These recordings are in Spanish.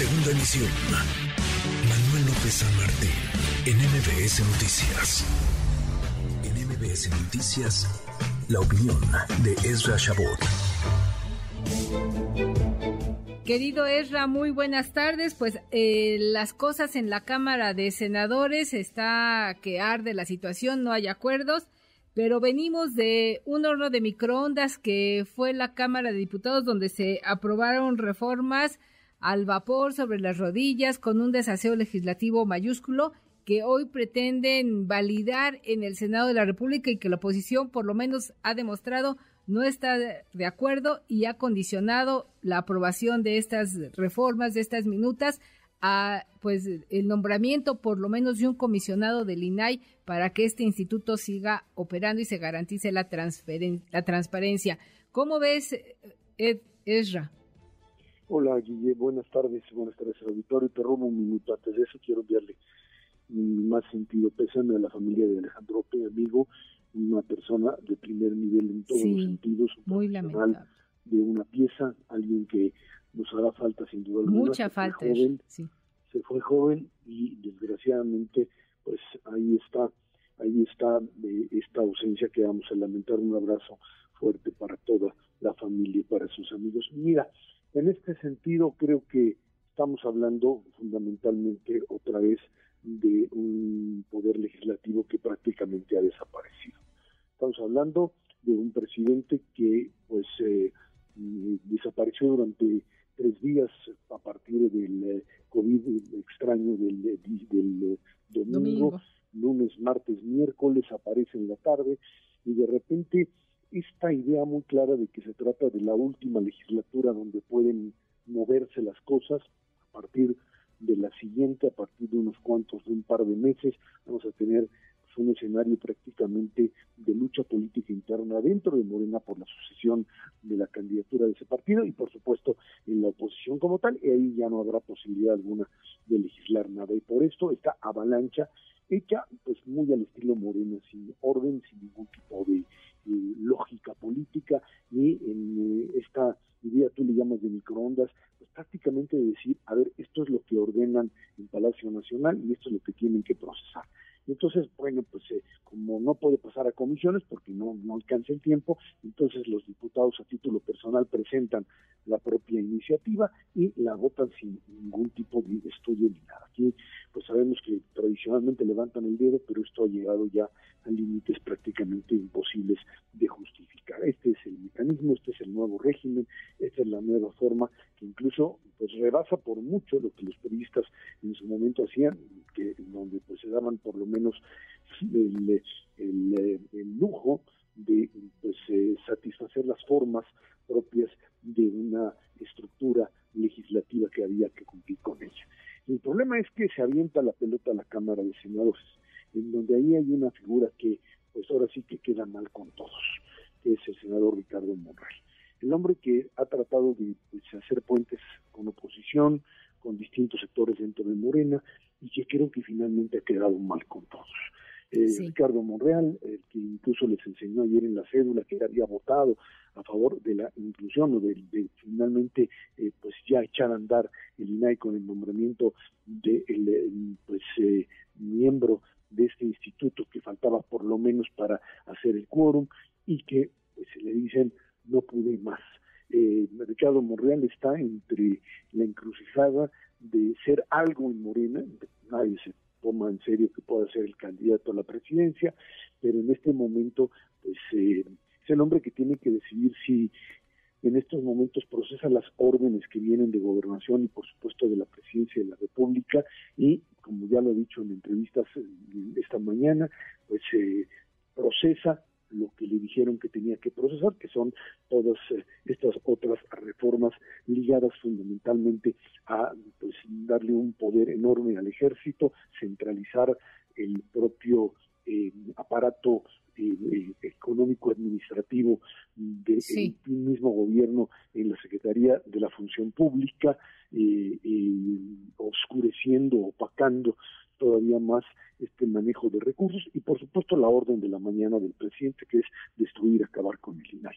Segunda emisión. Manuel López San Martín, en MBS Noticias. En MBS Noticias, la opinión de Ezra Shabot. Querido Ezra, muy buenas tardes. Pues eh, las cosas en la Cámara de Senadores está que arde la situación, no hay acuerdos, pero venimos de un horno de microondas que fue la Cámara de Diputados donde se aprobaron reformas al vapor sobre las rodillas con un desaseo legislativo mayúsculo que hoy pretenden validar en el Senado de la República y que la oposición por lo menos ha demostrado no está de acuerdo y ha condicionado la aprobación de estas reformas, de estas minutas, a pues el nombramiento por lo menos de un comisionado del INAI para que este instituto siga operando y se garantice la, la transparencia. ¿Cómo ves, Ed Esra? Hola, Guille, buenas tardes, buenas tardes al auditorio. Te robo un minuto. Antes de eso quiero enviarle mi más sentido pésame a la familia de Alejandro P. amigo, una persona de primer nivel en todos los sentidos, un muy profesional de una pieza, alguien que nos hará falta sin duda alguna. Mucha se falta. Fue joven, Se fue joven y desgraciadamente, pues ahí está, ahí está de esta ausencia que vamos a lamentar. Un abrazo fuerte para toda la familia y para sus amigos. Mira, en este sentido, creo que estamos hablando fundamentalmente otra vez de un poder legislativo que prácticamente ha desaparecido. Estamos hablando de un presidente que pues eh, desapareció durante tres días a partir del eh, COVID extraño del, del, domingo, lunes, martes, miércoles, aparece en la tarde y de repente esta idea muy clara de que se trata de la última legislatura donde pueden moverse las cosas a partir de la siguiente, a partir de unos cuantos, de un par de meses, vamos a tener pues, un escenario prácticamente de lucha política interna dentro de Morena por la sucesión de la candidatura de ese partido y por supuesto en la oposición como tal, y ahí ya no habrá posibilidad alguna de legislar nada. Y por esto esta avalancha hecha pues muy al estilo Morena, sin orden, sin ningún tipo de lógica política y en eh, esta idea tú le llamas de microondas, pues prácticamente decir, a ver, esto es lo que ordenan en Palacio Nacional y esto es lo que tienen que procesar. Entonces, bueno, pues eh, como no puede pasar a comisiones porque no, no alcanza el tiempo, entonces los diputados a título personal presentan la propia iniciativa y la votan sin ningún tipo de estudio ni nada. Aquí pues sabemos que tradicionalmente levantan el dedo, pero esto ha llegado ya a límites prácticamente imposibles las formas propias de una estructura legislativa que había que cumplir con ella. El problema es que se avienta la pelota a la Cámara de Senadores, en donde ahí hay una figura que, pues ahora sí que queda mal con todos, que es el senador Ricardo Monreal. El hombre que ha tratado de pues, hacer puentes con oposición, con distintos sectores dentro de Morena, y que creo que finalmente ha quedado mal con todos. Eh, Ricardo Monreal, el que incluso les enseñó ayer en la cédula que había votado a favor de la inclusión o de, finalmente eh, pues ya echar a andar el INAI con el nombramiento de el, pues eh, miembro de este instituto que faltaba por lo menos para hacer el quórum y que pues le dicen no pude más. Eh, Ricardo Monreal está entre la encrucijada de ser algo en Morena, nadie se toma en serio que pueda ser el candidato a la presidencia, pero en este momento pues eh, es el hombre que tiene que decidir si en estos momentos procesa las órdenes que vienen de gobernación y por supuesto de la presidencia de la República. Y como ya lo he dicho en entrevistas eh, esta mañana, pues se procesa lo que le dijeron que tenía que procesar, que son todas eh, estas otras reformas ligadas fundamentalmente a pues, darle un poder enorme al ejército, centralizar el propio eh, aparato eh, económico administrativo del mismo gobierno en la Secretaría de la Función Pública, oscureciendo, opacando todavía más este manejo de recursos y por supuesto la orden de la mañana del presidente que es destruir, acabar con el INAI.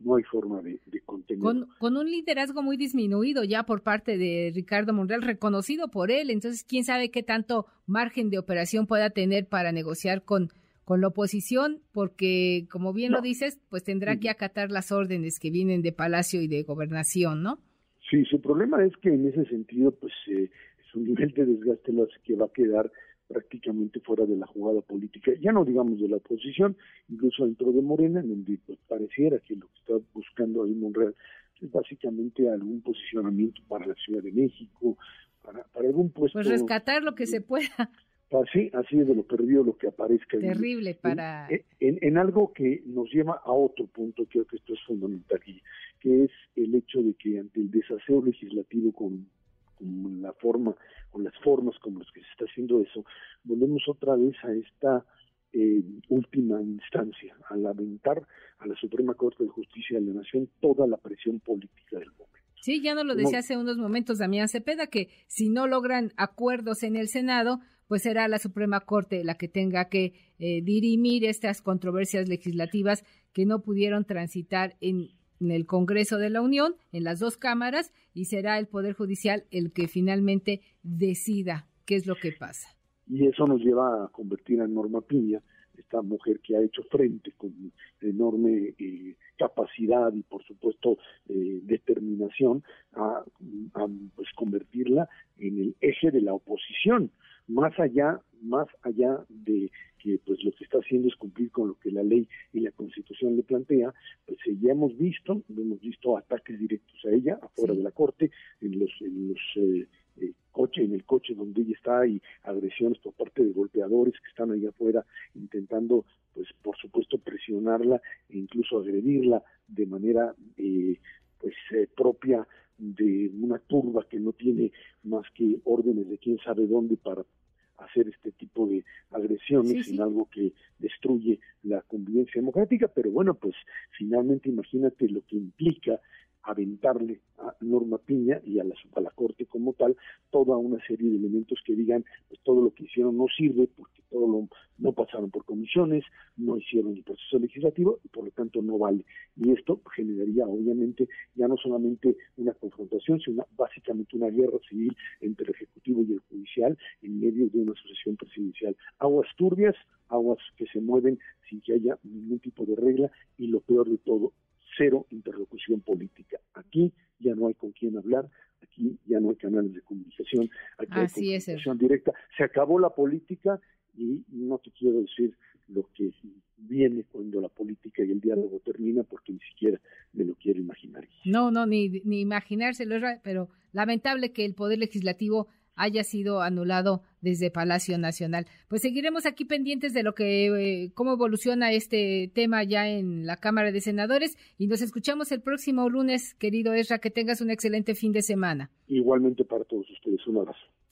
No hay forma de, de contener. Con, con, un liderazgo muy disminuido ya por parte de Ricardo Monreal, reconocido por él, entonces quién sabe qué tanto margen de operación pueda tener para negociar con, con la oposición, porque como bien lo dices, pues tendrá que acatar las órdenes que vienen de Palacio y de Gobernación, ¿no? Sí, su problema es que en ese sentido, pues eh, su nivel de desgaste lo hace que va a quedar prácticamente fuera de la jugada política, ya no digamos de la oposición, incluso dentro de Morena, en donde pues, pareciera que lo que está buscando ahí Monreal es básicamente algún posicionamiento para la Ciudad de México, para, para algún puesto. Pues rescatar lo que se pueda. Así, así es de lo perdido lo que aparezca. Terrible para... En, en, algo que nos lleva a otro punto, creo que esto es fundamental que es el hecho de que ante el desaseo legislativo con con la forma, con las formas como las que se está haciendo eso, volvemos otra vez a esta eh, última instancia, al aventar a la Suprema Corte de Justicia de la Nación toda la presión política del momento. Sí, ya nos lo decía hace unos momentos Damián Cepeda, que si no logran acuerdos en el Senado, pues será la Suprema Corte la que tenga que eh, dirimir estas controversias legislativas que no pudieron transitar en en el Congreso de la Unión, en las dos cámaras, y será el Poder Judicial el que finalmente decida qué es lo que pasa. Y eso nos lleva a convertir a Norma Piña, esta mujer que ha hecho frente con enorme eh, capacidad y por supuesto eh, determinación a, a, pues convertirla en el eje de la oposición más allá más allá de que pues lo que está haciendo es cumplir con lo que la ley y la constitución le plantea, eh, ya hemos visto, hemos visto ataques directos a ella afuera de la corte, en los, en los eh, eh, coche, en el coche donde ella está y agresiones por parte de golpeadores que están ahí afuera intentando pues por supuesto presionarla e incluso agredirla de manera pues propia de una turba que no tiene más que órdenes de quién sabe dónde para hacer este tipo de agresiones en algo que destruye la convivencia democrática, pero bueno, pues finalmente imagínate lo que implica aventarle a Norma Piña y a la, a la Corte como tal toda una serie de elementos que digan pues todo lo que hicieron no sirve porque todo lo, no pasaron por comisiones, no hicieron el proceso legislativo y por lo tanto no vale. Y esto generaría obviamente ya no solamente una confrontación, sino básicamente una guerra civil entre el Ejecutivo y el Judicial en medio de una sucesión presidencial. Aguas turbias, aguas que se mueven sin que haya ningún tipo de regla y lo peor de todo, cero interlocución política. Aquí ya no hay con quién hablar, aquí ya no hay canales de comunicación, hay comunicación directa. Se acabó la política y no te quiero decir lo que viene cuando la política y el diálogo termina porque ni siquiera me lo quiero imaginar. No, no, ni, ni imaginárselo, pero lamentable que el Poder Legislativo haya sido anulado desde Palacio Nacional. Pues seguiremos aquí pendientes de lo que eh, cómo evoluciona este tema ya en la Cámara de Senadores y nos escuchamos el próximo lunes, querido Esra, que tengas un excelente fin de semana. Igualmente para todos ustedes, un abrazo.